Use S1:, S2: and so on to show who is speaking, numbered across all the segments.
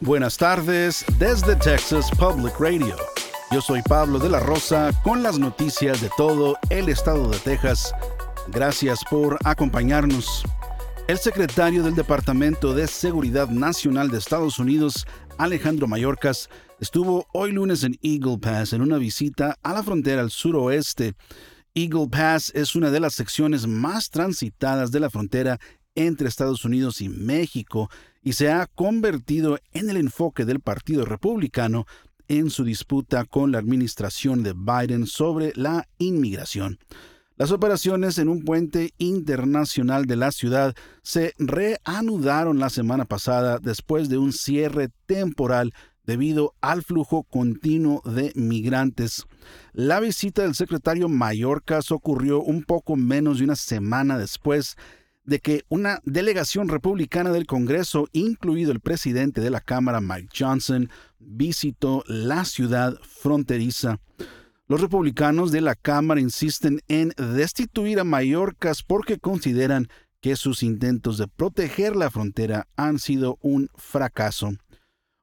S1: Buenas tardes desde Texas Public Radio. Yo soy Pablo de la Rosa con las noticias de todo el estado de Texas. Gracias por acompañarnos. El secretario del Departamento de Seguridad Nacional de Estados Unidos, Alejandro Mayorkas, estuvo hoy lunes en Eagle Pass en una visita a la frontera al suroeste. Eagle Pass es una de las secciones más transitadas de la frontera entre Estados Unidos y México y se ha convertido en el enfoque del Partido Republicano en su disputa con la administración de Biden sobre la inmigración. Las operaciones en un puente internacional de la ciudad se reanudaron la semana pasada después de un cierre temporal debido al flujo continuo de migrantes. La visita del secretario Mallorcas ocurrió un poco menos de una semana después de que una delegación republicana del Congreso, incluido el presidente de la Cámara, Mike Johnson, visitó la ciudad fronteriza. Los republicanos de la Cámara insisten en destituir a Mallorcas porque consideran que sus intentos de proteger la frontera han sido un fracaso.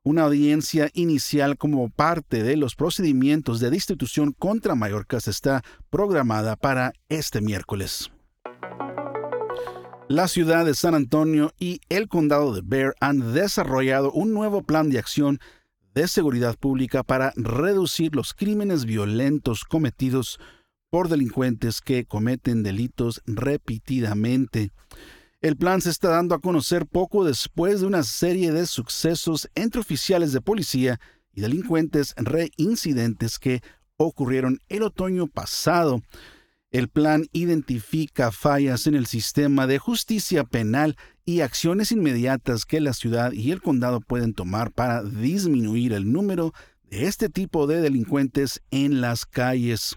S1: Una audiencia inicial como parte de los procedimientos de destitución contra Mallorcas está programada para este miércoles. La ciudad de San Antonio y el condado de Bear han desarrollado un nuevo plan de acción de seguridad pública para reducir los crímenes violentos cometidos por delincuentes que cometen delitos repetidamente. El plan se está dando a conocer poco después de una serie de sucesos entre oficiales de policía y delincuentes reincidentes que ocurrieron el otoño pasado. El plan identifica fallas en el sistema de justicia penal y acciones inmediatas que la ciudad y el condado pueden tomar para disminuir el número de este tipo de delincuentes en las calles.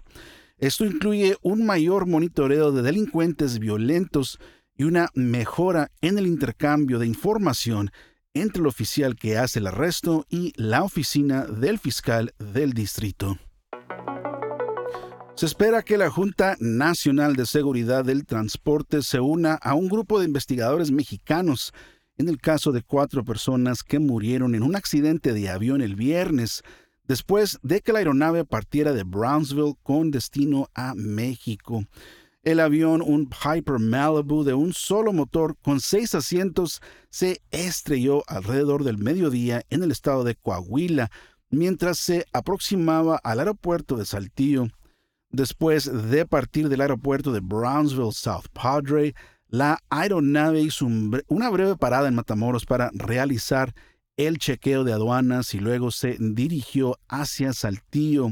S1: Esto incluye un mayor monitoreo de delincuentes violentos y una mejora en el intercambio de información entre el oficial que hace el arresto y la oficina del fiscal del distrito. Se espera que la Junta Nacional de Seguridad del Transporte se una a un grupo de investigadores mexicanos en el caso de cuatro personas que murieron en un accidente de avión el viernes, después de que la aeronave partiera de Brownsville con destino a México. El avión, un Piper Malibu de un solo motor con seis asientos, se estrelló alrededor del mediodía en el estado de Coahuila, mientras se aproximaba al aeropuerto de Saltillo. Después de partir del aeropuerto de Brownsville South Padre, la aeronave hizo una breve parada en Matamoros para realizar el chequeo de aduanas y luego se dirigió hacia Saltillo.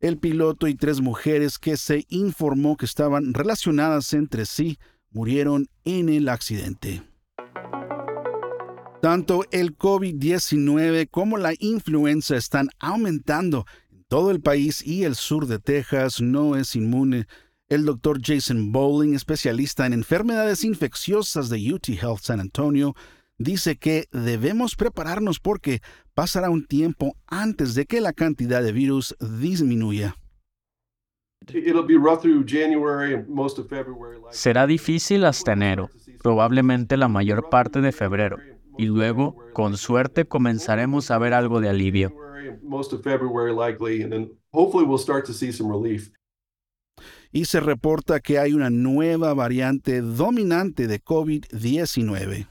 S1: El piloto y tres mujeres que se informó que estaban relacionadas entre sí murieron en el accidente. Tanto el COVID-19 como la influenza están aumentando todo el país y el sur de Texas no es inmune. El doctor Jason Bowling, especialista en enfermedades infecciosas de UT Health San Antonio, dice que debemos prepararnos porque pasará un tiempo antes de que la cantidad de virus disminuya.
S2: Será difícil hasta enero, probablemente la mayor parte de febrero, y luego, con suerte, comenzaremos a ver algo de alivio.
S1: Y se reporta que hay una nueva variante dominante de COVID-19.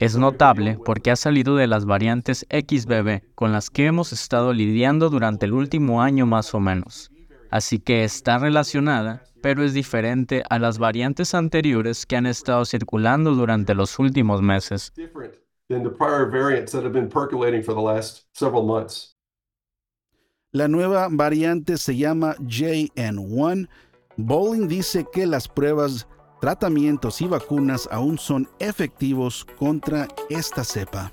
S2: Es notable porque ha salido de las variantes XBB con las que hemos estado lidiando durante el último año más o menos. Así que está relacionada, pero es diferente a las variantes anteriores que han estado circulando durante los últimos meses.
S1: La nueva variante se llama JN1. Bowling dice que las pruebas, tratamientos y vacunas aún son efectivos contra esta cepa.